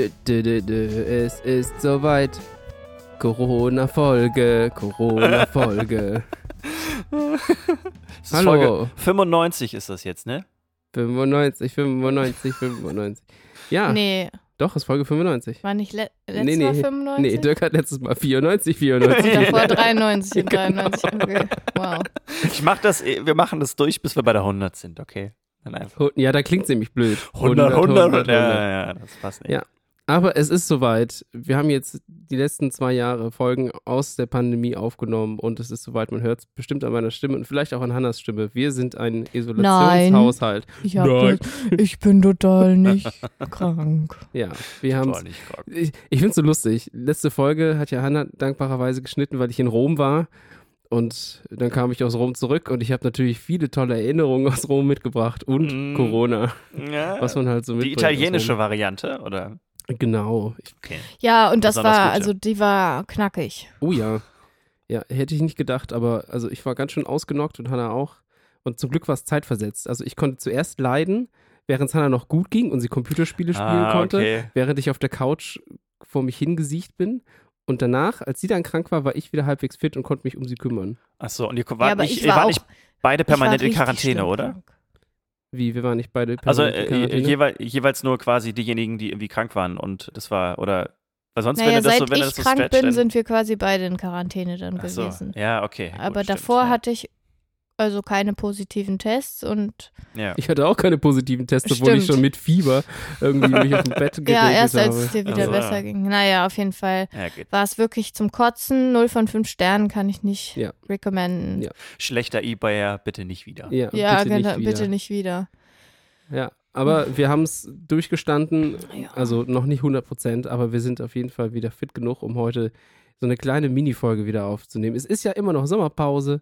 Dö, dö, dö, dö. Es ist soweit. Corona-Folge, Corona-Folge. Das ist Folge 95 ist das jetzt, ne? 95, 95, 95. Ja, Nee, doch, ist Folge 95. war nicht le letztes Nee, nee, Mal 95? Nee, Dirk hat letztes Mal 94, 94. Davor 93 und Genau. 93. Okay. Wow. Ich mach das, wir machen das durch, bis wir bei der 100 sind, okay? Dann einfach. ja, da klingt nämlich blöd. 100, 100, Ja, ja, ja, das passt nicht. Ja. Aber es ist soweit. Wir haben jetzt die letzten zwei Jahre Folgen aus der Pandemie aufgenommen und es ist soweit. Man hört es bestimmt an meiner Stimme und vielleicht auch an Hannas Stimme. Wir sind ein Isolationshaushalt. Ich, Nein. ich bin total nicht krank. Ja, wir haben Boah, nicht krank. Ich, ich finde es so lustig. Letzte Folge hat ja Hanna dankbarerweise geschnitten, weil ich in Rom war. Und dann kam ich aus Rom zurück und ich habe natürlich viele tolle Erinnerungen aus Rom mitgebracht und Mm. Corona, Ja, was man halt so die mitbringt. italienische aus Variante, oder? Genau. Ich, Okay. Ja, und das Besonders war, gut, ja. also die war knackig. oh ja. Ja, hätte ich nicht gedacht, aber also ich war ganz schön ausgenockt und Hanna auch. Und zum Glück war es zeitversetzt. Also ich konnte zuerst leiden, während es Hanna noch gut ging und sie Computerspiele spielen Ah, konnte. okay. während ich auf der Couch vor mich hingesiegt bin. Und danach, als sie dann krank war, war ich wieder halbwegs fit und konnte mich um sie kümmern. Achso, und ihr wart, ja, ich war auch, nicht beide war permanent in Quarantäne, oder? krank. Wie, wir waren nicht beide Also permanent in äh, Quarantäne? jeweil, jeweils nur quasi diejenigen, die irgendwie krank waren und das war, oder, weil sonst, Naja, wenn das seit so, wenn ich das so krank stretcht, bin, sind wir quasi beide in Quarantäne dann ach so, gewesen. ja, okay. gut, Aber stimmt, davor ja. hatte ich also keine positiven Tests und ja. ich hatte auch keine positiven Tests, obwohl ich Stimmt. schon mit Fieber irgendwie mich auf dem Bett geregelt ja, erst als habe. es dir wieder Also, besser ja. ging. Naja, auf jeden Fall ja, war es wirklich zum Kotzen. 0 von 5 Sternen kann ich nicht Ja. recommenden. Ja. Schlechter E-Bayer, bitte nicht wieder. Ja, Ja, bitte, genau, nicht wieder. bitte nicht wieder. Ja, aber wir haben es durchgestanden, Ja. also noch nicht 100 Prozent, aber wir sind auf jeden Fall wieder fit genug, um heute so eine kleine Mini-Folge wieder aufzunehmen. Es ist ja immer noch Sommerpause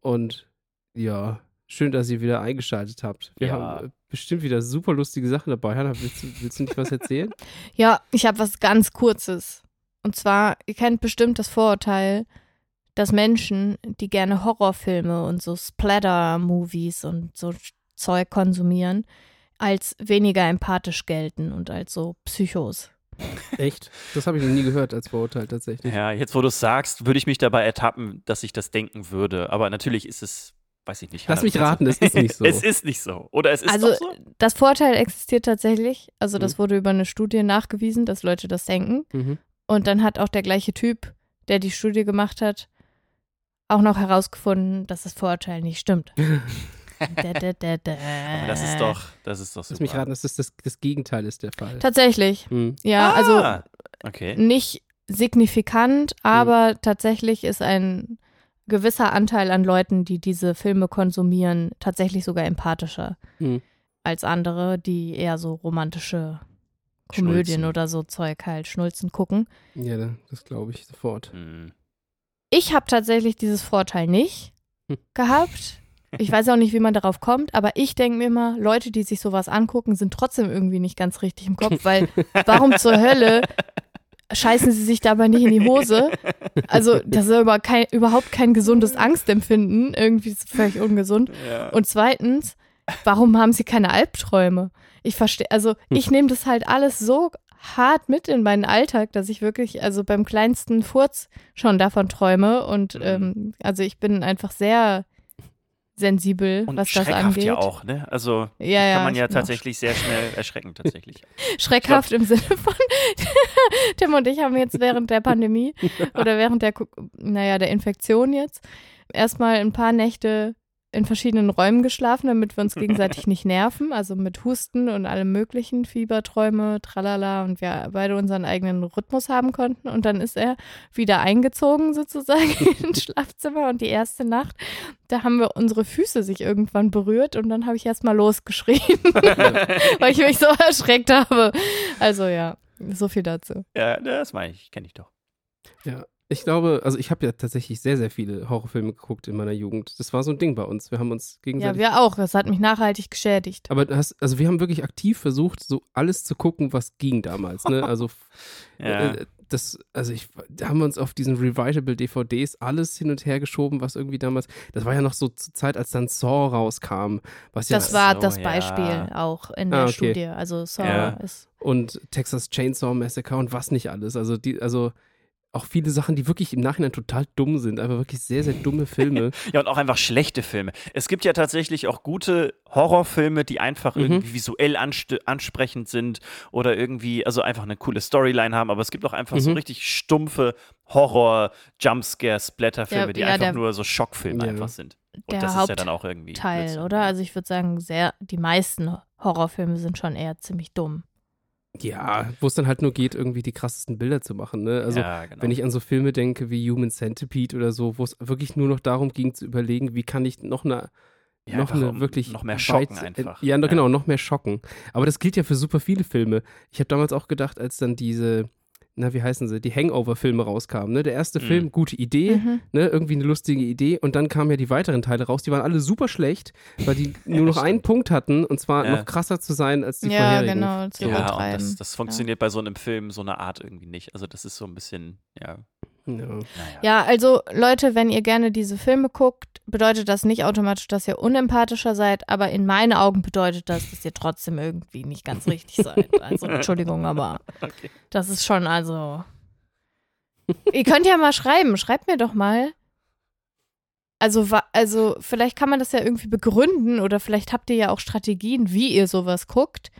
und ja, schön, dass ihr wieder eingeschaltet habt. Wir Ja. haben äh, bestimmt wieder super lustige Sachen dabei. Hanna, willst du, willst du nicht was erzählen? Ja, ich habe was ganz Kurzes. Und zwar, ihr kennt bestimmt das Vorurteil, dass Menschen, die gerne Horrorfilme und so Splatter-Movies und so Zeug konsumieren, als weniger empathisch gelten und als so Psychos. Echt? Das habe ich noch nie gehört als Vorurteil tatsächlich. Ja, jetzt wo du es sagst, würde ich mich dabei ertappen, dass ich das denken würde. Aber natürlich ist es, weiß ich nicht. Lass mich raten, es ist nicht so. es ist nicht so. Oder es ist also doch so? das Vorteil existiert tatsächlich. Also das Mhm. wurde über eine Studie nachgewiesen, dass Leute das denken. Mhm. Und dann hat auch der gleiche Typ, der die Studie gemacht hat, auch noch herausgefunden, dass das Vorurteil nicht stimmt. da, da, da, da. Aber das ist doch, das ist doch super. Lass mich raten, das, das das Gegenteil ist der Fall. Tatsächlich. Hm. Ja, also Ah, okay. nicht signifikant, aber tatsächlich ist ein gewisser Anteil an Leuten, die diese Filme konsumieren, tatsächlich sogar empathischer Hm. als andere, die eher so romantische Komödien Schnulzen. oder so Zeug halt Schnulzen gucken. Ja, da- das glaube ich sofort. Hm. Ich habe tatsächlich dieses Vorteil nicht Hm. gehabt. Ich weiß auch nicht, wie man darauf kommt, aber ich denke mir immer, Leute, die sich sowas angucken, sind trotzdem irgendwie nicht ganz richtig im Kopf, weil warum zur Hölle scheißen sie sich dabei nicht in die Hose? Also, das ist über kein, überhaupt kein gesundes Angstempfinden. Irgendwie ist es völlig ungesund. Ja. Und zweitens, warum haben sie keine Albträume? Ich verstehe, also ich nehme das halt alles so hart mit in meinen Alltag, dass ich wirklich, also beim kleinsten Furz schon davon träume. Und Mhm. ähm, also ich bin einfach sehr sensibel, Und was das schreckhaft angeht. ja auch, ne? Also Ja, ja, kann man ja auch tatsächlich sehr schnell erschrecken, tatsächlich. Schreckhaft im Sinne von Tim und ich haben jetzt während der Pandemie oder während der, naja, der Infektion jetzt erstmal ein paar Nächte in verschiedenen Räumen geschlafen, damit wir uns gegenseitig nicht nerven, also mit Husten und allem möglichen, Fieberträume, tralala und wir beide unseren eigenen Rhythmus haben konnten und dann ist er wieder eingezogen sozusagen ins Schlafzimmer und die erste Nacht, da haben wir unsere Füße sich irgendwann berührt und dann habe ich erstmal losgeschrien, weil ich mich so erschreckt habe. Also ja, so viel dazu. ja, das meine ich, kenne ich doch. Ja, ich glaube, also ich habe ja tatsächlich sehr, sehr viele Horrorfilme geguckt in meiner Jugend. Das war so ein Ding bei uns. Wir haben uns Ja, gegenseitig. wir auch. Das hat mich nachhaltig geschädigt. aber du hast, also wir haben wirklich aktiv versucht, so alles zu gucken, was ging damals. Ne? Also Ja. äh, das, also ich, da haben wir uns auf diesen Revitable DVDs alles hin und her geschoben, was irgendwie damals, das war ja noch so zur Zeit, als dann Saw rauskam, was ja Das war so, das ja. Beispiel auch in der Ah, okay. Studie. Also Saw Ja. ist. und Texas Chainsaw Massacre und was nicht alles. Also die, also auch viele Sachen, die wirklich im Nachhinein total dumm sind, einfach wirklich sehr, sehr dumme Filme. Ja, und auch einfach schlechte Filme. Es gibt ja tatsächlich auch gute Horrorfilme, die einfach Mhm. irgendwie visuell ansprechend sind oder irgendwie, also einfach eine coole Storyline haben, aber es gibt auch einfach so Mhm. richtig stumpfe Horror, Jumpscare, Splatter-Filme, Ja, die ja, einfach der- nur so Schockfilme Ja. einfach sind. Und Der das ist ja dann auch irgendwie. Teil, oder? Also ich würde sagen, sehr, die meisten Horrorfilme sind schon eher ziemlich dumm. Ja, wo es dann halt nur geht, irgendwie die krassesten Bilder zu machen. Ne? Also ja, genau. wenn ich an so Filme denke wie Human Centipede oder so, wo es wirklich nur noch darum ging zu überlegen, wie kann ich noch eine ja, noch eine um wirklich noch mehr schocken weit- einfach. Ja, genau, noch mehr schocken. Aber das gilt ja für super viele Filme. Ich habe damals auch gedacht, als dann diese, na, wie heißen sie, die Hangover-Filme rauskamen. Ne? Der erste Mhm. Film, gute Idee, Mhm. ne? irgendwie eine lustige Idee. Und dann kamen ja die weiteren Teile raus. Die waren alle super schlecht, weil die nur noch einen stimmt. Punkt hatten, und zwar Ja. noch krasser zu sein als die Ja, vorherigen. genau. Zu Ja, und das, das funktioniert bei so einem Film so eine Art irgendwie nicht. Also das ist so ein bisschen, ja, Ja. naja. Ja, also Leute, wenn ihr gerne diese Filme guckt, bedeutet das nicht automatisch, dass ihr unempathischer seid, aber in meinen Augen bedeutet das, dass ihr trotzdem irgendwie nicht ganz richtig seid. Also Entschuldigung, aber Okay. das ist schon also. ihr könnt ja mal schreiben, schreibt mir doch mal. Also, also vielleicht kann man das ja irgendwie begründen oder vielleicht habt ihr ja auch Strategien, wie ihr sowas guckt,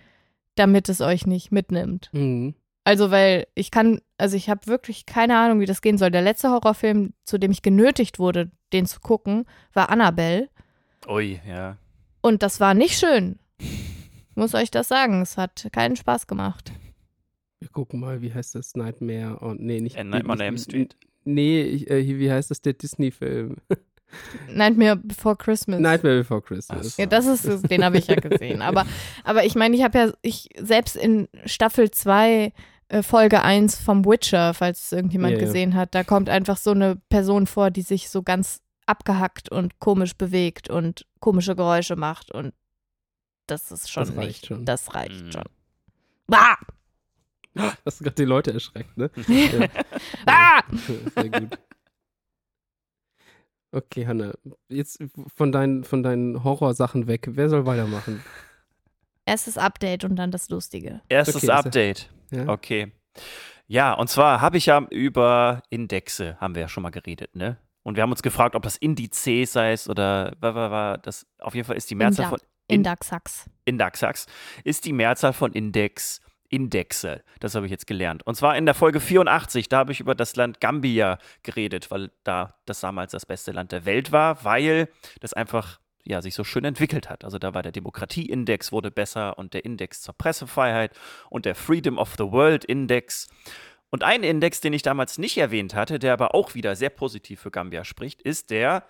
damit es euch nicht mitnimmt. Mhm. Also, weil ich kann, also ich habe wirklich keine Ahnung, wie das gehen soll. Der letzte Horrorfilm, zu dem ich genötigt wurde, den zu gucken, war Annabelle. Ui, ja. Und das war nicht schön. Ich muss euch das sagen. Es hat keinen Spaß gemacht. Wir gucken mal, wie heißt das? Nightmare und nee, nicht. A Nightmare on Elm nicht- Street? Nee, ich, äh, wie heißt das, der Disney-Film? Nightmare Before Christmas. Nightmare Before Christmas. So. Ja, das ist, den habe ich ja gesehen. Aber, aber ich meine, ich habe ja, ich, selbst in Staffel 2, äh, Folge 1 vom Witcher, falls es irgendjemand Ja, ja. gesehen hat, da kommt einfach so eine Person vor, die sich so ganz abgehackt und komisch bewegt und komische Geräusche macht und das ist schon Das reicht nicht, schon. das reicht Mhm. schon. Ah! Hast du gerade die Leute erschreckt, ne? Ah! Sehr gut. Okay, Hanna, jetzt von deinen, von deinen Horrorsachen weg. Wer soll weitermachen? Erstes Update und dann das Lustige. Erstes Okay, Update. Ja? Okay. Ja, und zwar habe ich ja über Indexe, haben wir ja schon mal geredet, ne? Und wir haben uns gefragt, ob das Indizes heißt oder das auf jeden Fall ist die Mehrzahl Inda- von In- Indaxax. Indaxax, ist die Mehrzahl von Index Indexe. Das habe ich jetzt gelernt. Und zwar in der Folge 84, da habe ich über das Land Gambia geredet, weil da das damals das beste Land der Welt war, weil das einfach ja, sich so schön entwickelt hat. Also da war der Demokratieindex wurde besser und der Index zur Pressefreiheit und der Freedom of the World Index. Und ein Index, den ich damals nicht erwähnt hatte, der aber auch wieder sehr positiv für Gambia spricht, ist der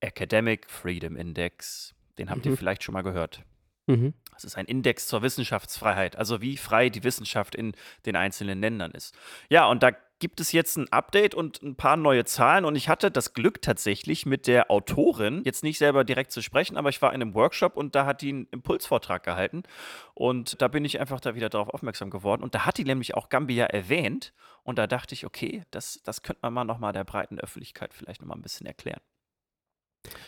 Academic Freedom Index. Den habt ihr Mhm. vielleicht schon mal gehört. Mhm. Das ist ein Index zur Wissenschaftsfreiheit, also wie frei die Wissenschaft in den einzelnen Ländern ist. Ja, und da gibt es jetzt ein Update und ein paar neue Zahlen und ich hatte das Glück tatsächlich mit der Autorin, jetzt nicht selber direkt zu sprechen, aber ich war in einem Workshop und da hat die einen Impulsvortrag gehalten und da bin ich einfach da wieder darauf aufmerksam geworden und da hat die nämlich auch Gambia erwähnt und da dachte ich, okay, das, das könnte man mal nochmal der breiten Öffentlichkeit vielleicht nochmal ein bisschen erklären.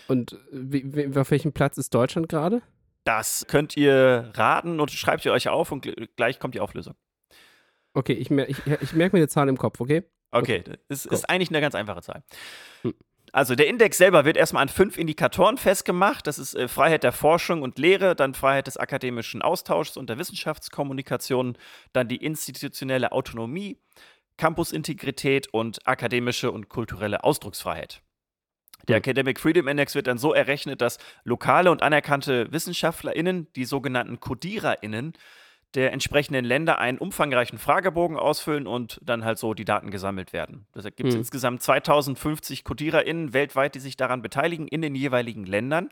Und wie, wie, auf welchem Platz ist Deutschland gerade? Das könnt ihr raten und schreibt ihr euch auf und gl- gleich kommt die Auflösung. Okay, ich, mer ich, ich merke mir die Zahl im Kopf, okay? Okay, es ist eigentlich eine ganz einfache Zahl. Hm. Also der Index selber wird erstmal an fünf Indikatoren festgemacht. Das ist äh, Freiheit der Forschung und Lehre, dann Freiheit des akademischen Austauschs und der Wissenschaftskommunikation, dann die institutionelle Autonomie, Campusintegrität und akademische und kulturelle Ausdrucksfreiheit. Der Hm. Academic Freedom Index wird dann so errechnet, dass lokale und anerkannte WissenschaftlerInnen, die sogenannten CodiererInnen, der entsprechenden Länder einen umfangreichen Fragebogen ausfüllen und dann halt so die Daten gesammelt werden. Das gibt es Hm. insgesamt 2050 CodiererInnen weltweit, die sich daran beteiligen in den jeweiligen Ländern.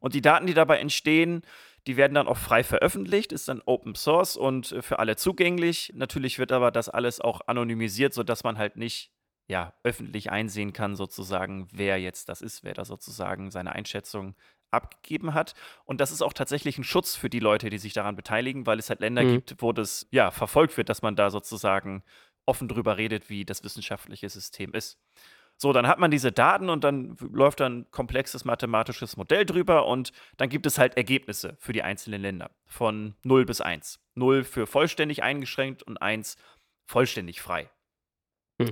Und die Daten, die dabei entstehen, die werden dann auch frei veröffentlicht, ist dann Open Source und äh, für alle zugänglich. Natürlich wird aber das alles auch anonymisiert, sodass man halt nicht ja, öffentlich einsehen kann, sozusagen, wer jetzt das ist, wer da sozusagen seine Einschätzung abgegeben hat. Und das ist auch tatsächlich ein Schutz für die Leute, die sich daran beteiligen, weil es halt Länder Mhm. gibt, wo das ja verfolgt wird, dass man da sozusagen offen drüber redet, wie das wissenschaftliche System ist. So, dann hat man diese Daten und dann läuft dann ein komplexes mathematisches Modell drüber und dann gibt es halt Ergebnisse für die einzelnen Länder von 0 bis 1. 0 für vollständig eingeschränkt und 1 vollständig frei. Hm.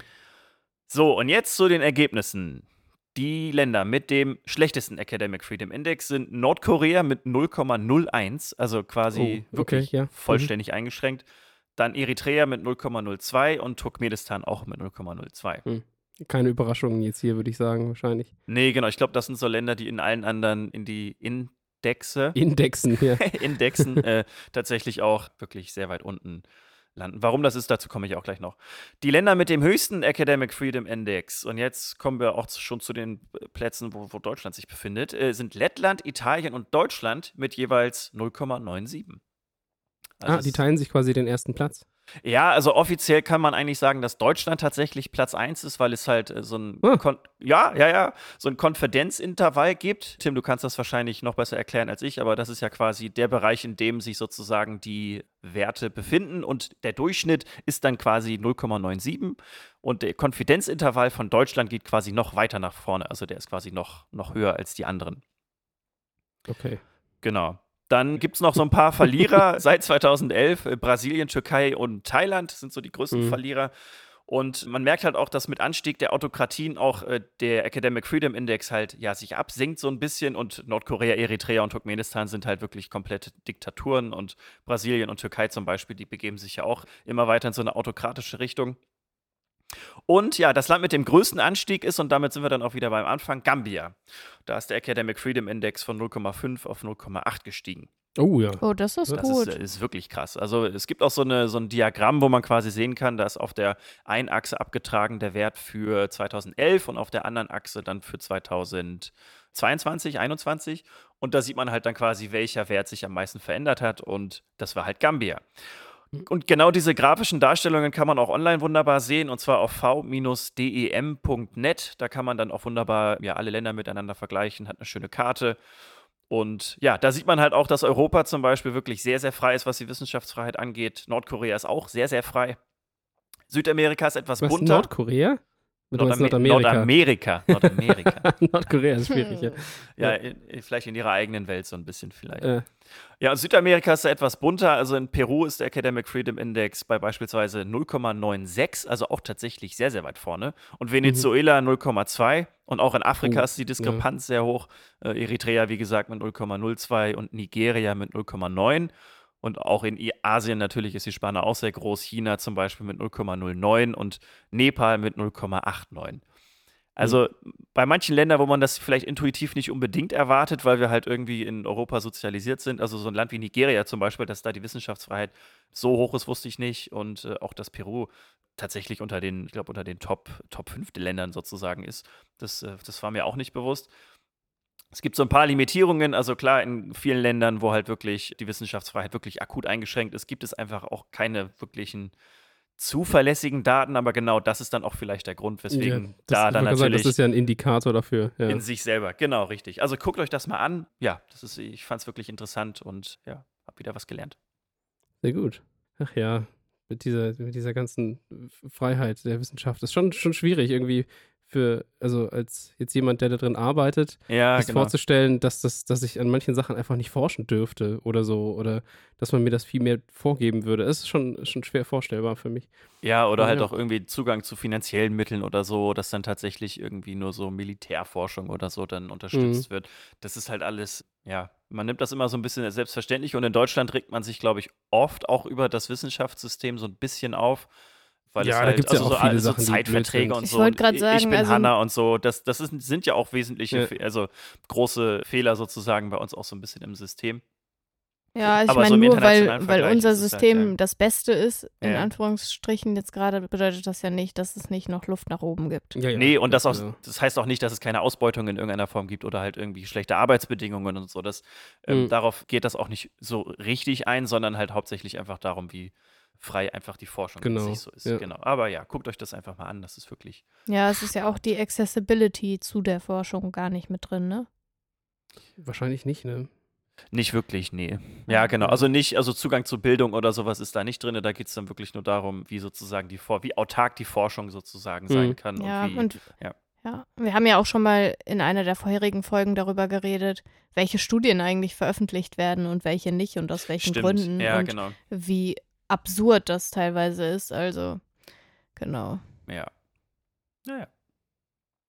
So, und jetzt zu den Ergebnissen. Die Länder mit dem schlechtesten Academic Freedom Index sind Nordkorea mit 0,01, also quasi oh, okay, wirklich ja. Mhm. vollständig mhm. eingeschränkt. Dann Eritrea mit 0,02 und Turkmenistan auch mit 0,02. Mhm. Keine Überraschungen jetzt hier, würde ich sagen, wahrscheinlich. Nee, genau. Ich glaube, das sind so Länder, die in allen anderen in die Indexe. Indexen, ja. Indexen äh, tatsächlich auch wirklich sehr weit unten landen. Warum das ist, dazu komme ich auch gleich noch. Die Länder mit dem höchsten Academic Freedom Index, und jetzt kommen wir auch schon zu den Plätzen, wo, wo Deutschland sich befindet, äh, sind Lettland, Italien und Deutschland mit jeweils 0,97. Also ah, die teilen sich quasi den ersten Platz. Ja, also offiziell kann man eigentlich sagen, dass Deutschland tatsächlich Platz 1 ist, weil es halt äh, so ein hm. ja, ja, ja, so ein Konfidenzintervall gibt. Tim, du kannst das wahrscheinlich noch besser erklären als ich, aber das ist ja quasi der Bereich, in dem sich sozusagen die Werte befinden und der Durchschnitt ist dann quasi 0,97 und der Konfidenzintervall von Deutschland geht quasi noch weiter nach vorne, also der ist quasi noch, noch höher als die anderen. Okay. Genau. Dann gibt es noch so ein paar Verlierer seit 2011. Äh, Brasilien, Türkei und Thailand sind so die größten mhm. Verlierer. Und man merkt halt auch, dass mit Anstieg der Autokratien auch äh, der Academic Freedom Index halt ja sich absenkt so ein bisschen und Nordkorea, Eritrea und Turkmenistan sind halt wirklich komplette Diktaturen und Brasilien und Türkei zum Beispiel, die begeben sich ja auch immer weiter in so eine autokratische Richtung. Und ja, das Land mit dem größten Anstieg ist, und damit sind wir dann auch wieder beim Anfang, Gambia. Da ist der Academic Freedom Index von 0,5 auf 0,8 gestiegen. Oh ja. Oh, das ist das gut. Das ist, ist, wirklich krass. Also es gibt auch so, eine, so ein Diagramm, wo man quasi sehen kann, da ist auf der einen Achse abgetragen der Wert für 2011 und auf der anderen Achse dann für 2022, 2021. Und da sieht man halt dann quasi, welcher Wert sich am meisten verändert hat. Und das war halt Gambia. Und genau diese grafischen Darstellungen kann man auch online wunderbar sehen, und zwar auf v-dem.net. Da kann man dann auch wunderbar ja, alle Länder miteinander vergleichen, hat eine schöne Karte. Und ja, da sieht man halt auch, dass Europa zum Beispiel wirklich sehr, sehr frei ist, was die Wissenschaftsfreiheit angeht. Nordkorea ist auch sehr, sehr frei. Südamerika ist etwas was, bunter. Nordkorea? Nordam Nordamerika. Nordamerika. Nordkorea ist schwierig, ja. Ja, in, vielleicht in ihrer eigenen Welt so ein bisschen vielleicht. Äh. Ja, Südamerika ist etwas bunter. Also in Peru ist der Academic Freedom Index bei beispielsweise 0,96, also auch tatsächlich sehr, sehr weit vorne. Und Venezuela mhm. 0,2. Und auch in Afrika oh, ist die Diskrepanz ja. sehr hoch. Äh, Eritrea, wie gesagt, mit 0,02 und Nigeria mit 0,9. Und auch in Asien natürlich ist die Spanne auch sehr groß. China zum Beispiel mit 0,09 und Nepal mit 0,89. Also mhm. bei manchen Ländern, wo man das vielleicht intuitiv nicht unbedingt erwartet, weil wir halt irgendwie in Europa sozialisiert sind, also so ein Land wie Nigeria zum Beispiel, dass da die Wissenschaftsfreiheit so hoch ist, wusste ich nicht. Und äh, auch dass Peru tatsächlich unter den, ich glaube, unter den Top, Top 5 Ländern sozusagen ist. Das, äh, das war mir auch nicht bewusst. Es gibt so ein paar Limitierungen, also klar, in vielen Ländern, wo halt wirklich die Wissenschaftsfreiheit wirklich akut eingeschränkt ist, gibt es einfach auch keine wirklichen zuverlässigen Daten, aber genau das ist dann auch vielleicht der Grund, weswegen ja, da dann natürlich. Sagen, das ist ja ein Indikator dafür. Ja. In sich selber, genau, richtig. Also guckt euch das mal an. Ja, das ist, ich fand es wirklich interessant und ja, habe wieder was gelernt. Sehr gut. Ach ja, mit dieser, mit dieser ganzen Freiheit der Wissenschaft. Das ist schon, schon schwierig, irgendwie für, also als jetzt jemand, der da drin arbeitet, ja, sich genau. vorzustellen, dass, das, dass ich an manchen Sachen einfach nicht forschen dürfte oder so, oder dass man mir das viel mehr vorgeben würde, ist schon, schon schwer vorstellbar für mich. Ja, oder ja, halt ja. auch irgendwie Zugang zu finanziellen Mitteln oder so, dass dann tatsächlich irgendwie nur so Militärforschung oder so dann unterstützt mhm. wird. Das ist halt alles, ja, man nimmt das immer so ein bisschen selbstverständlich und in Deutschland regt man sich, glaube ich, oft auch über das Wissenschaftssystem so ein bisschen auf weil ja, es halt, da gibt es also ja auch so, viele so Sachen, Zeitverträge und ich so. wollte gerade sagen, ich bin also, Hanna und so. Das, das ist, sind ja auch wesentliche, ja. also große Fehler sozusagen bei uns auch so ein bisschen im System. Ja, ich meine, so nur weil, weil unser System halt, ja. das Beste ist, in ja. Anführungsstrichen, jetzt gerade bedeutet das ja nicht, dass es nicht noch Luft nach oben gibt. Ja, ja. Nee, und das, auch, das heißt auch nicht, dass es keine Ausbeutung in irgendeiner Form gibt oder halt irgendwie schlechte Arbeitsbedingungen und so. Das, ähm, mhm. Darauf geht das auch nicht so richtig ein, sondern halt hauptsächlich einfach darum, wie, frei einfach die Forschung genau. sich so ist. Ja. Genau. Aber ja, guckt euch das einfach mal an, das ist wirklich. Ja, es ist ja auch die Accessibility zu der Forschung gar nicht mit drin, ne? Wahrscheinlich nicht, ne? Nicht wirklich, nee. Ja, genau. Also nicht, also Zugang zu Bildung oder sowas ist da nicht drin. Da geht es dann wirklich nur darum, wie sozusagen die For wie autark die Forschung sozusagen sein Mhm. kann. Ja, und wie, und ja. ja, wir haben ja auch schon mal in einer der vorherigen Folgen darüber geredet, welche Studien eigentlich veröffentlicht werden und welche nicht und aus welchen Stimmt. Gründen Ja, und genau. wie absurd das teilweise ist. Also, genau. Ja. Naja.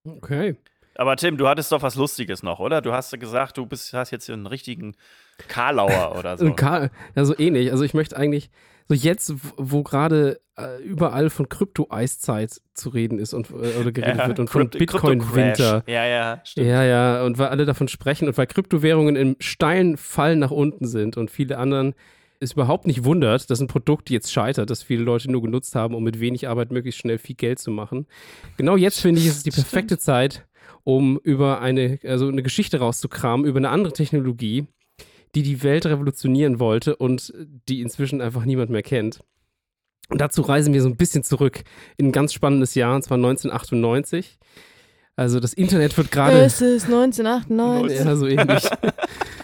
Okay. Aber Tim, du hattest doch was Lustiges noch, oder? Du hast gesagt, du bist, hast jetzt einen richtigen Karlauer oder so. Karl, ja, so ähnlich. Also ich möchte eigentlich, so jetzt, wo gerade äh, überall von Krypto-Eiszeit zu reden ist und äh, oder geredet Ja, wird und von Bitcoin-Winter. Ja, ja, stimmt. Ja, ja, und weil alle davon sprechen und weil Kryptowährungen im steilen Fall nach unten sind und viele anderen es überhaupt nicht wundert, dass ein Produkt jetzt scheitert, das viele Leute nur genutzt haben, um mit wenig Arbeit möglichst schnell viel Geld zu machen. Genau jetzt finde ich, ist es die perfekte Zeit, um über eine, also eine Geschichte rauszukramen, über eine andere Technologie, die die Welt revolutionieren wollte und die inzwischen einfach niemand mehr kennt. Und dazu reisen wir so ein bisschen zurück in ein ganz spannendes Jahr, und zwar 1998. Also das Internet wird gerade. Es ist 1998. Ja, so ähnlich.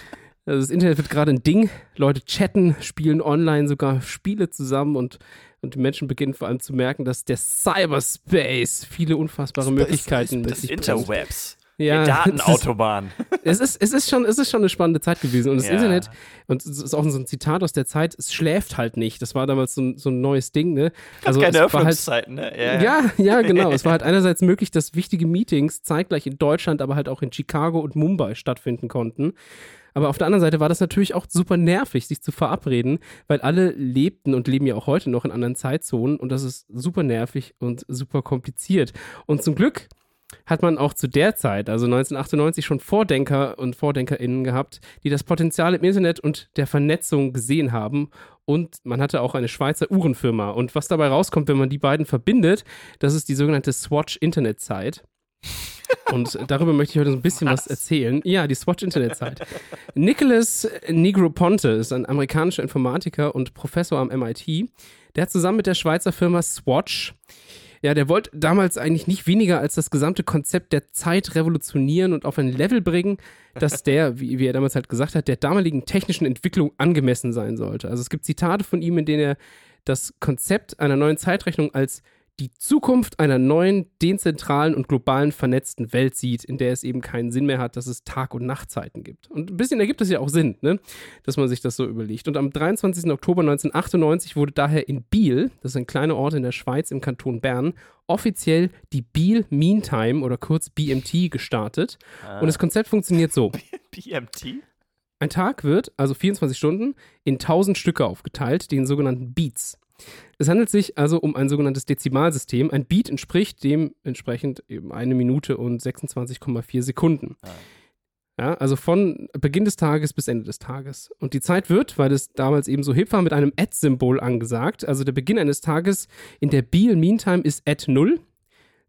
Also das Internet wird gerade ein Ding. Leute chatten, spielen online sogar Spiele zusammen und, und die Menschen beginnen vor allem zu merken, dass der Cyberspace viele unfassbare Space, Möglichkeiten mit Das. Interwebs. Ja, die Datenautobahn. es, ist, es, ist schon, es ist schon eine spannende Zeit gewesen. Und das Ja. Internet, und es ist auch so ein Zitat aus der Zeit, es schläft halt nicht. Das war damals so ein, so ein neues Ding, ne? Also keine halt, Öffnungszeiten, ne? ja, ja, genau. Es war halt einerseits möglich, dass wichtige Meetings zeitgleich in Deutschland, aber halt auch in Chicago und Mumbai stattfinden konnten. Aber auf der anderen Seite war das natürlich auch super nervig, sich zu verabreden, weil alle lebten und leben ja auch heute noch in anderen Zeitzonen und das ist super nervig und super kompliziert. Und zum Glück hat man auch zu der Zeit, also 1998, schon Vordenker und VordenkerInnen gehabt, die das Potenzial im Internet und der Vernetzung gesehen haben. Und man hatte auch eine Schweizer Uhrenfirma. Und was dabei rauskommt, wenn man die beiden verbindet, das ist die sogenannte Swatch-Internetzeit. Und darüber möchte ich heute so ein bisschen was, Was? erzählen. Ja, die Swatch-Internetzeit. Nicholas Negroponte ist ein amerikanischer Informatiker und Professor am MIT. Der hat zusammen mit der Schweizer Firma Swatch ja, der wollte damals eigentlich nicht weniger als das gesamte Konzept der Zeit revolutionieren und auf ein Level bringen, dass der, wie, wie er damals halt gesagt hat, der damaligen technischen Entwicklung angemessen sein sollte. Also es gibt Zitate von ihm, in denen er das Konzept einer neuen Zeitrechnung als die Zukunft einer neuen, dezentralen und globalen vernetzten Welt sieht, in der es eben keinen Sinn mehr hat, dass es Tag- und Nachtzeiten gibt. Und ein bisschen ergibt es ja auch Sinn, ne? dass man sich das so überlegt. Und am 23. Oktober 1998 wurde daher in Biel, das ist ein kleiner Ort in der Schweiz im Kanton Bern, offiziell die Biel Meantime oder kurz BMT gestartet. Und das Konzept funktioniert so. BMT? Ein Tag wird, also 24 Stunden, in 1000 Stücke aufgeteilt, den sogenannten Beats. Es handelt sich also um ein sogenanntes Dezimalsystem. Ein Beat entspricht dementsprechend eben eine Minute und 26,4 Sekunden. Ah. Ja, also von Beginn des Tages bis Ende des Tages. Und die Zeit wird, weil es damals eben so hip war, mit einem Add-Symbol angesagt. Also der Beginn eines Tages in der Beal Meantime ist Add 0.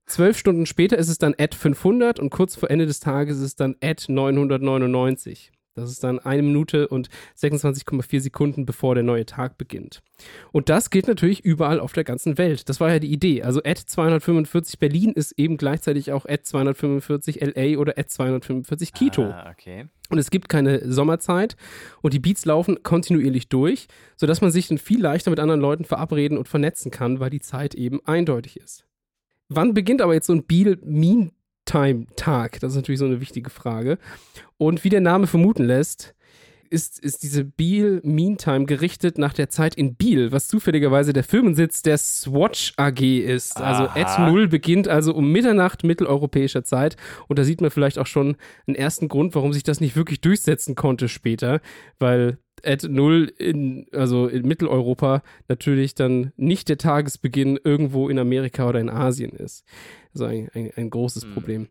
Zwölf Stunden später ist es dann Add 500 und kurz vor Ende des Tages ist es dann Add 999. Das ist dann eine Minute und 26,4 Sekunden, bevor der neue Tag beginnt. Und das geht natürlich überall auf der ganzen Welt. Das war ja die Idee. Also Ad 245 Berlin ist eben gleichzeitig auch Ad 245 LA oder Ad 245 Quito. Ah, okay. Und es gibt keine Sommerzeit und die Beats laufen kontinuierlich durch, sodass man sich dann viel leichter mit anderen Leuten verabreden und vernetzen kann, weil die Zeit eben eindeutig ist. Wann beginnt aber jetzt so ein Beal Mean Time Tag? Das ist natürlich so eine wichtige Frage. Und wie der Name vermuten lässt, ist, ist diese Beal Meantime gerichtet nach der Zeit in Biel, was zufälligerweise der Firmensitz der Swatch AG ist. Also Aha. Ad 0 beginnt also um Mitternacht mitteleuropäischer Zeit. Und da sieht man vielleicht auch schon einen ersten Grund, warum sich das nicht wirklich durchsetzen konnte später, weil Ad 0 in, also in Mitteleuropa natürlich dann nicht der Tagesbeginn irgendwo in Amerika oder in Asien ist. Also ein, ein, ein großes Mhm. Problem.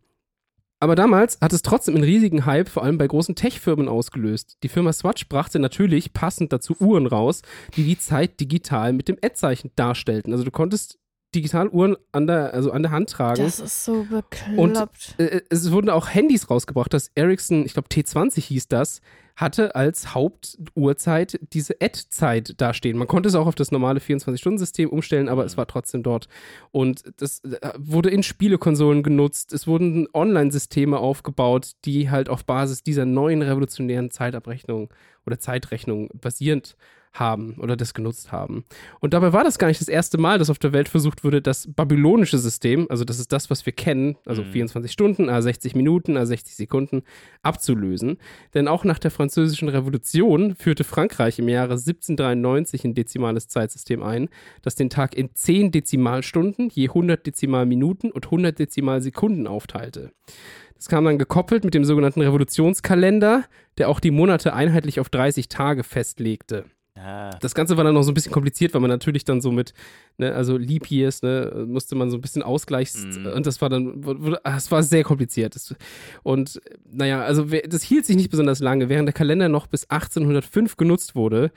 Aber damals hat es trotzdem einen riesigen Hype, vor allem bei großen Tech-Firmen ausgelöst. Die Firma Swatch brachte natürlich passend dazu Uhren raus, die die Zeit digital mit dem Ad-Zeichen darstellten. Also du konntest Digitaluhren an der, also an der Hand tragen. Das ist so bekloppt. Äh, es wurden auch Handys rausgebracht. Das Ericsson, ich glaube T20 hieß das, hatte als Hauptuhrzeit diese Ad-Zeit dastehen. Man konnte es auch auf das normale 24-Stunden-System umstellen, aber es war trotzdem dort. Und das äh, wurde in Spielekonsolen genutzt. Es wurden Online-Systeme aufgebaut, die halt auf Basis dieser neuen revolutionären Zeitabrechnung oder Zeitrechnung basierend haben oder das genutzt haben. Und dabei war das gar nicht das erste Mal, dass auf der Welt versucht wurde, das babylonische System, also das ist das, was wir kennen, also mhm. 24 Stunden, a 60 Minuten, a 60 Sekunden, abzulösen. Denn auch nach der Französischen Revolution führte Frankreich im Jahre 1793 ein dezimales Zeitsystem ein, das den Tag in 10 Dezimalstunden, je 100 Dezimalminuten und 100 Dezimalsekunden aufteilte. Das kam dann gekoppelt mit dem sogenannten Revolutionskalender, der auch die Monate einheitlich auf 30 Tage festlegte. Ah. Das Ganze war dann noch so ein bisschen kompliziert, weil man natürlich dann so mit, ne, also Leap Years, ne, musste man so ein bisschen ausgleichs mm. und das war dann, es war sehr kompliziert. Und naja, also das hielt sich nicht besonders lange. Während der Kalender noch bis 1805 genutzt wurde,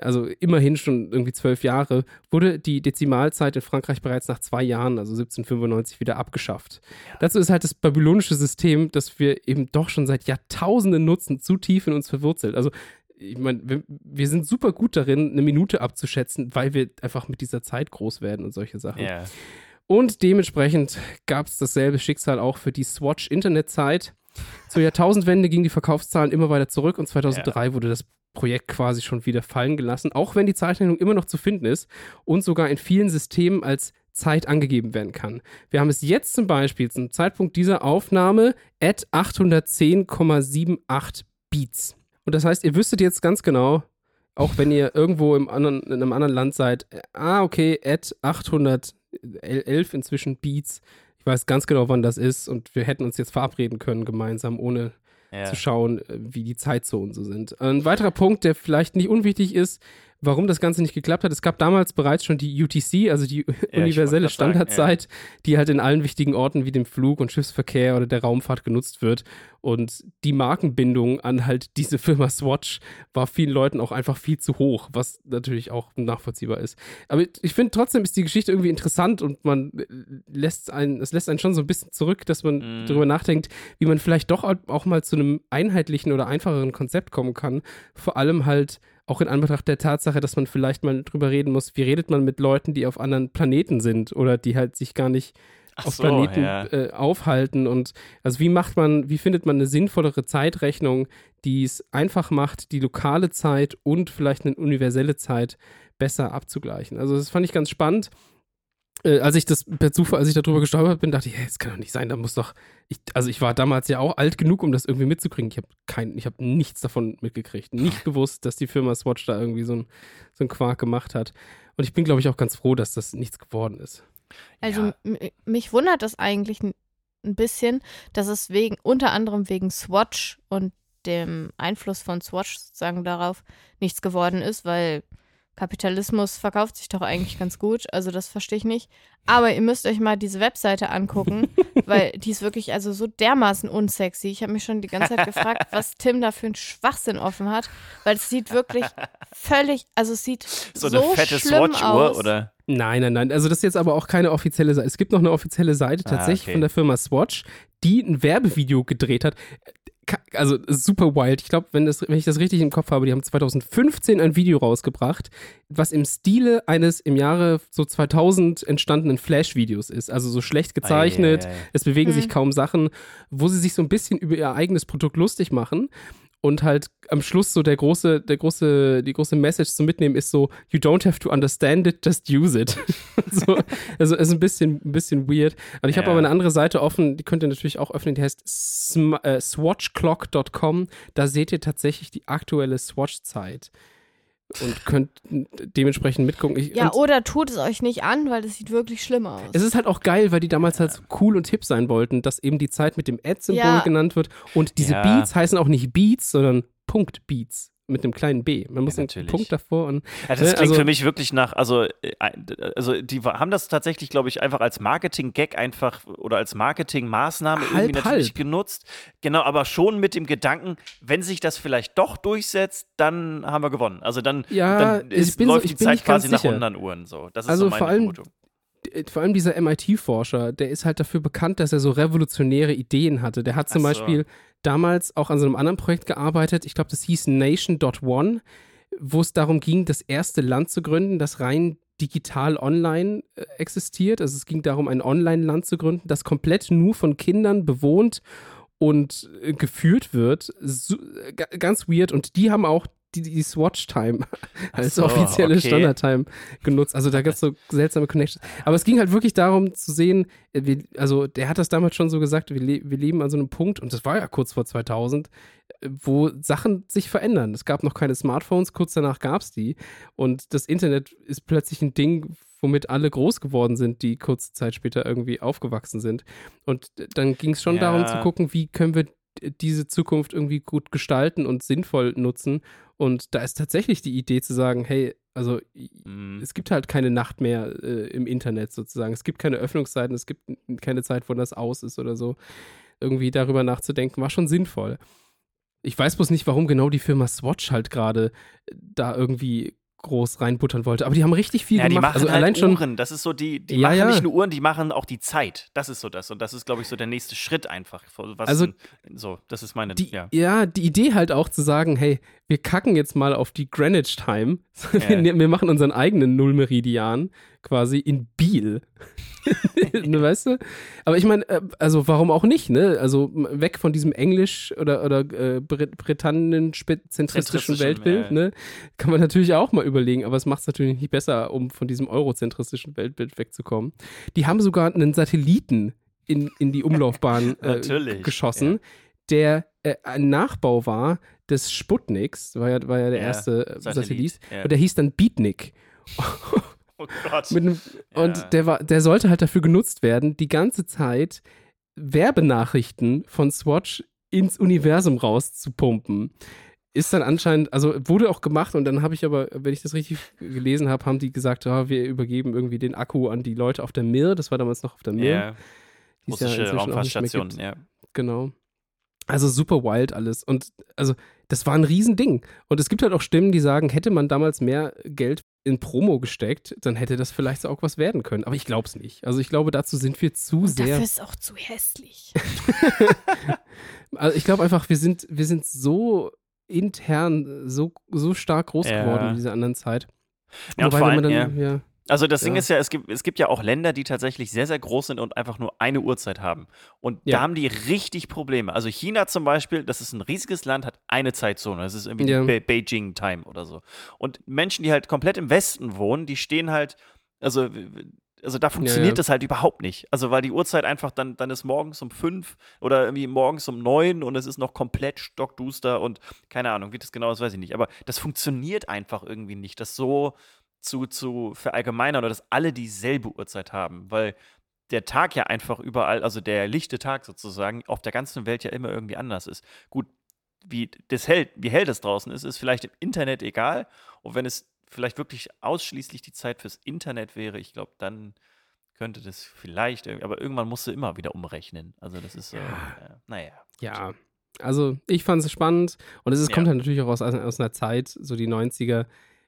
also immerhin schon irgendwie zwölf Jahre, wurde die Dezimalzeit in Frankreich bereits nach zwei Jahren, also 1795, wieder abgeschafft. Ja. Dazu ist halt das babylonische System, das wir eben doch schon seit Jahrtausenden nutzen, zu tief in uns verwurzelt. Also ich meine, wir, wir, sind super gut darin, eine Minute abzuschätzen, weil wir einfach mit dieser Zeit groß werden und solche Sachen. Yeah. Und dementsprechend gab es dasselbe Schicksal auch für die Swatch-Internetzeit. Zur Jahrtausendwende gingen die Verkaufszahlen immer weiter zurück und 2003 yeah. wurde das Projekt quasi schon wieder fallen gelassen, auch wenn die Zeichnung immer noch zu finden ist und sogar in vielen Systemen als Zeit angegeben werden kann. Wir haben es jetzt zum Beispiel zum Zeitpunkt dieser Aufnahme at 810,78 Beats. Und das heißt, ihr wüsstet jetzt ganz genau, auch wenn ihr irgendwo im anderen, in einem anderen Land seid, ah, okay, at 811 inzwischen Beats. Ich weiß ganz genau, wann das ist und wir hätten uns jetzt verabreden können gemeinsam, ohne ja. zu schauen, äh, wie die Zeitzonen so sind. Ein weiterer Punkt, der vielleicht nicht unwichtig ist, warum das Ganze nicht geklappt hat. Es gab damals bereits schon die UTC, also die ja, universelle Standardzeit, sagen, ja. die halt in allen wichtigen Orten wie dem Flug- und Schiffsverkehr oder der Raumfahrt genutzt wird. Und die Markenbindung an halt diese Firma Swatch war vielen Leuten auch einfach viel zu hoch, was natürlich auch nachvollziehbar ist. Aber ich finde trotzdem ist die Geschichte irgendwie interessant und man lässt einen, es lässt einen schon so ein bisschen zurück, dass man mm. darüber nachdenkt, wie man vielleicht doch auch mal zu einem einheitlichen oder einfacheren Konzept kommen kann. Vor allem halt auch in Anbetracht der Tatsache, dass man vielleicht mal drüber reden muss, wie redet man mit Leuten, die auf anderen Planeten sind oder die halt sich gar nicht Ach auf so, Planeten ja. äh, aufhalten und also wie macht man, wie findet man eine sinnvollere Zeitrechnung, die es einfach macht, die lokale Zeit und vielleicht eine universelle Zeit besser abzugleichen. Also das fand ich ganz spannend äh, als ich das per Zufall, als ich darüber gestolpert bin, dachte ich, hey, das kann doch nicht sein, da muss doch, ich, also ich war damals ja auch alt genug, um das irgendwie mitzukriegen. Ich habe kein, ich habe nichts davon mitgekriegt, nicht gewusst, dass die Firma Swatch da irgendwie so ein, so ein Quark gemacht hat. Und ich bin, glaube ich, auch ganz froh, dass das nichts geworden ist. Also ja. mich wundert das eigentlich ein bisschen, dass es wegen, unter anderem wegen Swatch und dem Einfluss von Swatch sozusagen darauf nichts geworden ist, weil Kapitalismus verkauft sich doch eigentlich ganz gut, also das verstehe ich nicht. Aber ihr müsst euch mal diese Webseite angucken, weil die ist wirklich also so dermaßen unsexy. Ich habe mich schon die ganze Zeit gefragt, was Tim da für einen Schwachsinn offen hat, weil es sieht wirklich völlig, also es sieht so, so eine fette Swatch-Uhr oder? Nein, nein, nein. Also das ist jetzt aber auch keine offizielle Seite. Es gibt noch eine offizielle Seite ah, tatsächlich ah, okay. von der Firma Swatch, die ein Werbevideo gedreht hat also super wild. Ich glaube, wenn, wenn ich das richtig im Kopf habe, die haben 2015 ein Video rausgebracht, was im Stile eines im Jahre so 2000 entstandenen Flash-Videos ist. Also so schlecht gezeichnet, ei, ei, ei. es bewegen mhm. sich kaum Sachen, wo sie sich so ein bisschen über ihr eigenes Produkt lustig machen und halt am Schluss so der große, der große, die große Message zu mitnehmen ist so, you don't have to understand it, just use it. so, also ist ein bisschen, ein bisschen weird. Und ich habe aber eine andere Seite offen, die könnt ihr natürlich auch öffnen, die heißt äh, swatchclock.com. Da seht ihr tatsächlich die aktuelle Swatch-Zeit und könnt dementsprechend mitgucken. Ich, ja, oder tut es euch nicht an, weil es sieht wirklich schlimm aus. Es ist halt auch geil, weil die damals halt so cool und hip sein wollten, dass eben die Zeit mit dem Ad-Symbol ja. genannt wird und diese ja. Beats heißen auch nicht Beats, sondern Punkt Beats mit einem kleinen B. Man muss ja, einen Punkt davor und. Ja, das ne, klingt also, für mich wirklich nach, also, äh, also die haben das tatsächlich, glaube ich, einfach als Marketing-Gag einfach oder als Marketing-Maßnahme irgendwie natürlich halb. genutzt. Genau, aber schon mit dem Gedanken, wenn sich das vielleicht doch durchsetzt, dann haben wir gewonnen. Also dann, ja, dann ist, läuft so, die Zeit quasi nach 100 Uhren so. Das ist also so meine vor allem, Vermutung äh, vor allem dieser MIT-Forscher, der ist halt dafür bekannt, dass er so revolutionäre Ideen hatte. Der hat zum so. Beispiel damals auch an so einem anderen Projekt gearbeitet. Ich glaube, das hieß Nation.one, wo es darum ging, das erste Land zu gründen, das rein digital online äh, existiert. Also es ging darum, ein Online-Land zu gründen, das komplett nur von Kindern bewohnt und äh, geführt wird. So, äh, ga- ganz weird. Und die haben auch die, die Swatch-Time als so, offizielle okay. Standard-Time genutzt. Also da gab es so seltsame Connections. Aber es ging halt wirklich darum zu sehen, äh, wir, also der hat das damals schon so gesagt, wir, le wir leben an so einem Punkt, und das war ja kurz vor 2000, äh, wo Sachen sich verändern. Es gab noch keine Smartphones, kurz danach gab es die. Und das Internet ist plötzlich ein Ding, womit alle groß geworden sind, die kurze Zeit später irgendwie aufgewachsen sind. Und äh, dann ging es schon Ja. darum zu gucken, wie können wir diese Zukunft irgendwie gut gestalten und sinnvoll nutzen. Und da ist tatsächlich die Idee zu sagen, hey, also Mhm. es gibt halt keine Nacht mehr äh, im Internet sozusagen. Es gibt keine Öffnungszeiten, es gibt keine Zeit, wo das aus ist oder so. Irgendwie darüber nachzudenken, war schon sinnvoll. Ich weiß bloß nicht, warum genau die Firma Swatch halt gerade äh, da irgendwie groß reinbuttern wollte. Aber die haben richtig viel Ja, die gemacht. machen also halt allein schon. Uhren. Das ist so die, die Ja, machen ja. nicht nur Uhren, die machen auch die Zeit. Das ist so das. Und das ist, glaube ich, so der nächste Schritt einfach. Was Also, ein- so, das ist meine, Die, ja. ja. die Idee halt auch zu sagen, hey, wir kacken jetzt mal auf die Greenwich Time. Wir, wir machen unseren eigenen Nullmeridian quasi in Biel. ne, weißt du? Aber ich meine, äh, also warum auch nicht, ne? Also weg von diesem Englisch oder, oder äh, Brit Britannien-zentristischen Zentristischen, Weltbild, ja. ne? Kann man natürlich auch mal überlegen, aber es macht es natürlich nicht besser, um von diesem eurozentristischen Weltbild wegzukommen. Die haben sogar einen Satelliten in, in die Umlaufbahn äh, geschossen, der äh, ein Nachbau war des Sputniks, war ja, war ja der Ja, erste äh, Satellit. Satellit, ja. Und der hieß dann Beatnik. Oh Gott. Mit einem, Ja. Und der, war, der sollte halt dafür genutzt werden, die ganze Zeit Werbenachrichten von Swatch ins Universum rauszupumpen. Ist dann anscheinend, also wurde auch gemacht und dann habe ich aber, wenn ich das richtig gelesen habe, haben die gesagt, ja, wir übergeben irgendwie den Akku an die Leute auf der Mir. Das war damals noch auf der Mir. ja, ja russische mehr Raumfahrtstation, ja. Genau. Also super wild alles. Und also, das war ein Riesending. Und es gibt halt auch Stimmen, die sagen, hätte man damals mehr Geld in Promo gesteckt, dann hätte das vielleicht so auch was werden können. Aber ich glaube es nicht. Also ich glaube, dazu sind wir zu Und sehr. dafür ist es auch zu hässlich. Also ich glaube einfach, wir sind, wir sind so intern so, so stark groß Ja. geworden in dieser anderen Zeit. Ja, Wobei, vor wenn man allem, dann, ja. Also das Ding Ja. ist ja es, gibt, es gibt ja auch Länder, die tatsächlich sehr, sehr groß sind und einfach nur eine Uhrzeit haben. Und Ja. da haben die richtig Probleme. Also China zum Beispiel, das ist ein riesiges Land, hat eine Zeitzone. Das ist irgendwie Ja. Be Beijing Time oder so. Und Menschen, die halt komplett im Westen wohnen, die stehen halt, also, also da funktioniert ja. das halt überhaupt nicht. Also weil die Uhrzeit einfach dann, dann ist morgens um fünf oder irgendwie morgens um neun und es ist noch komplett stockduster und keine Ahnung, wie das genau ist, weiß ich nicht. Aber das funktioniert einfach irgendwie nicht, das so zu, zu verallgemeinern oder dass alle dieselbe Uhrzeit haben, weil der Tag ja einfach überall, also der lichte Tag sozusagen, auf der ganzen Welt ja immer irgendwie anders ist. Gut, wie das hält, wie hell das draußen ist, ist vielleicht im Internet egal. Und wenn es vielleicht wirklich ausschließlich die Zeit fürs Internet wäre, ich glaube, dann könnte das vielleicht, irgendwie- aber irgendwann musst du immer wieder umrechnen. Also das ist so, Ja. äh, naja. Ja, also ich fand es spannend und es Ja. kommt halt natürlich auch aus, aus einer Zeit, so die 90er,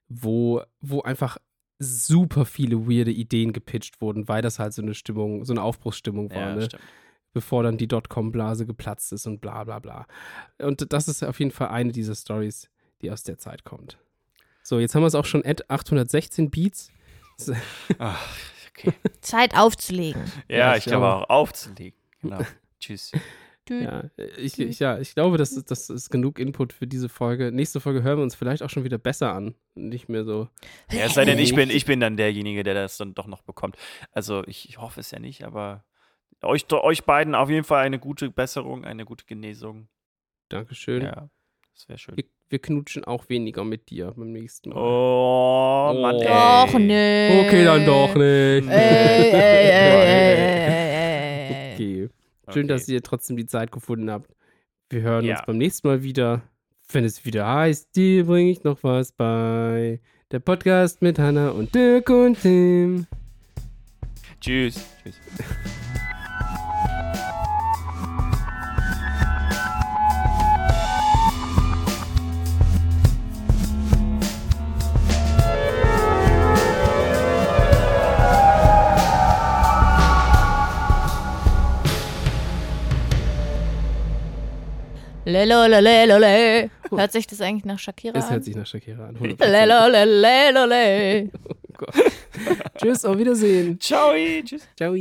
wo, wo einfach super viele weirde Ideen gepitcht wurden, weil das halt so eine Stimmung, so eine Aufbruchsstimmung war, Ja, ne? stimmt. bevor dann die Dotcom-Blase geplatzt ist und bla bla bla. Und das ist auf jeden Fall eine dieser Stories, die aus der Zeit kommt. So, jetzt haben wir es auch schon at 816 Beats. Ach, okay. Zeit aufzulegen. Ja, Ja, ich glaube glaube. auch aufzulegen. Genau. Tschüss. Ja, ich, ich, ja, ich glaube, das ist, das ist genug Input für diese Folge. Nächste Folge hören wir uns vielleicht auch schon wieder besser an. Nicht mehr so. Ja, es sei denn, ich bin, ich bin dann derjenige, der das dann doch noch bekommt. Also ich, ich hoffe es ja nicht, aber euch, euch beiden auf jeden Fall eine gute Besserung, eine gute Genesung. Dankeschön. Ja, das wäre schön. Wir, wir knutschen auch weniger mit dir beim nächsten Mal. Oh, Mann, Oh. ey. Doch nicht. Okay, dann doch nicht. Ey, ey, ey, ey, ey, ey. Okay. Schön, Okay. dass ihr trotzdem die Zeit gefunden habt. Wir hören Ja. uns beim nächsten Mal wieder, wenn es wieder heißt, dir bringe ich noch was bei. Der Podcast mit Hannah und Dirk und Tim. Tschüss. Tschüss. Lelolelelole. Hört sich das eigentlich nach Shakira Es an? hört sich nach Shakira an. 100%. Lelolelelole. Tschüss, auf Wiedersehen. Ciao. Tschüss. Ciao.